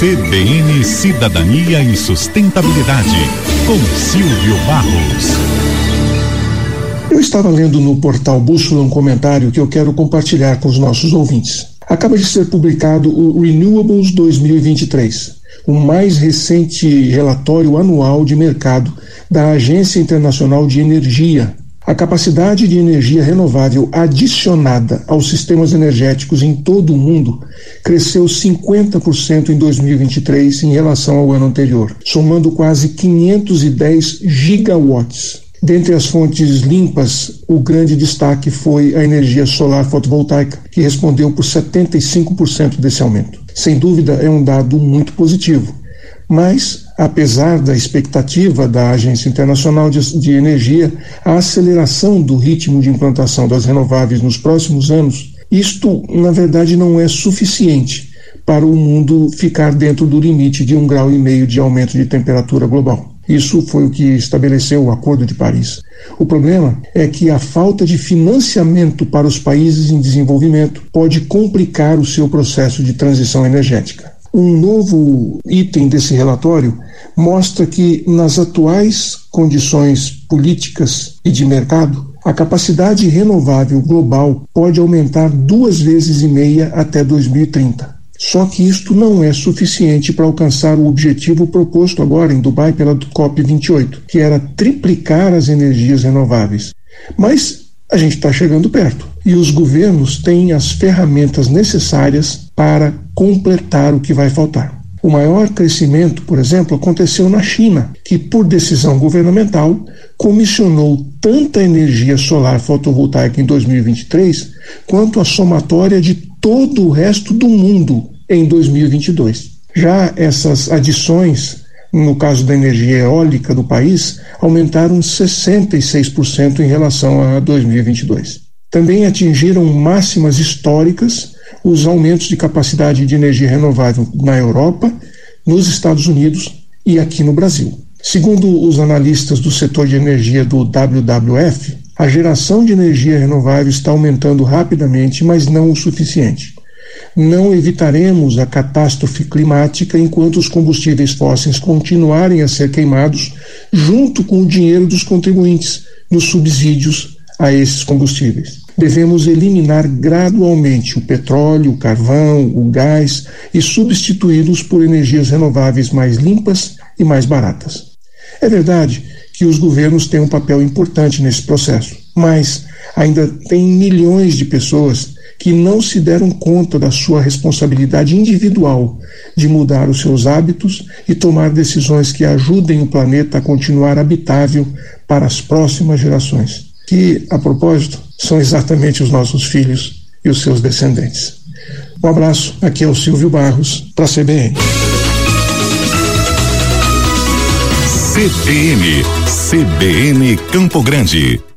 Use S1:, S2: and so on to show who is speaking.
S1: CBN Cidadania e Sustentabilidade, com Silvio Barros.
S2: Eu estava lendo no portal Bússola um comentário que eu quero compartilhar com os nossos ouvintes. Acaba de ser publicado o Renewables 2023, o mais recente relatório anual de mercado da Agência Internacional de Energia, a capacidade de energia renovável adicionada aos sistemas energéticos em todo o mundo cresceu 50% em 2023 em relação ao ano anterior, somando quase 510 gigawatts. Dentre as fontes limpas, o grande destaque foi a energia solar fotovoltaica, que respondeu por 75% desse aumento. Sem dúvida, é um dado muito positivo. Mas apesar da expectativa da Agência Internacional de, de, Energia, a aceleração do ritmo de implantação das renováveis nos próximos anos, isto, na verdade, não é suficiente para o mundo ficar dentro do limite de um grau e meio de aumento de temperatura global. Isso foi o que estabeleceu o Acordo de Paris. O problema é que a falta de financiamento para os países em desenvolvimento pode complicar o seu processo de transição energética. Um novo item desse relatório mostra que, nas atuais condições políticas e de mercado, a capacidade renovável global pode aumentar duas vezes e meia até 2030. Só que isto não é suficiente para alcançar o objetivo proposto agora em Dubai pela COP28, que era triplicar as energias renováveis. Mas a gente está chegando perto e os governos têm as ferramentas necessárias para completar o que vai faltar. O maior crescimento, por exemplo, aconteceu na China, que, por decisão governamental, comissionou tanta energia solar fotovoltaica em 2023 quanto a somatória de todo o resto do mundo em 2022. Já essas adições no caso da energia eólica do país, aumentaram 66% em relação a 2022. Também atingiram máximas históricas os aumentos de capacidade de energia renovável na Europa, nos Estados Unidos e aqui no Brasil. Segundo os analistas do setor de energia do WWF, a geração de energia renovável está aumentando rapidamente, mas não o suficiente não evitaremos a catástrofe climática enquanto os combustíveis fósseis continuarem a ser queimados junto com o dinheiro dos contribuintes nos subsídios a esses combustíveis. Devemos eliminar gradualmente o petróleo, o carvão, o gás e substituí-los por energias renováveis mais limpas e mais baratas. É verdade que os governos têm um papel importante nesse processo, mas ainda tem milhões de pessoas que não se deram conta da sua responsabilidade individual de mudar os seus hábitos e tomar decisões que ajudem o planeta a continuar habitável para as próximas gerações, que, a propósito, são exatamente os nossos filhos e os seus descendentes. Um abraço, aqui é o Silvio Barros, para a CBN.
S1: CBN, CBN Campo Grande.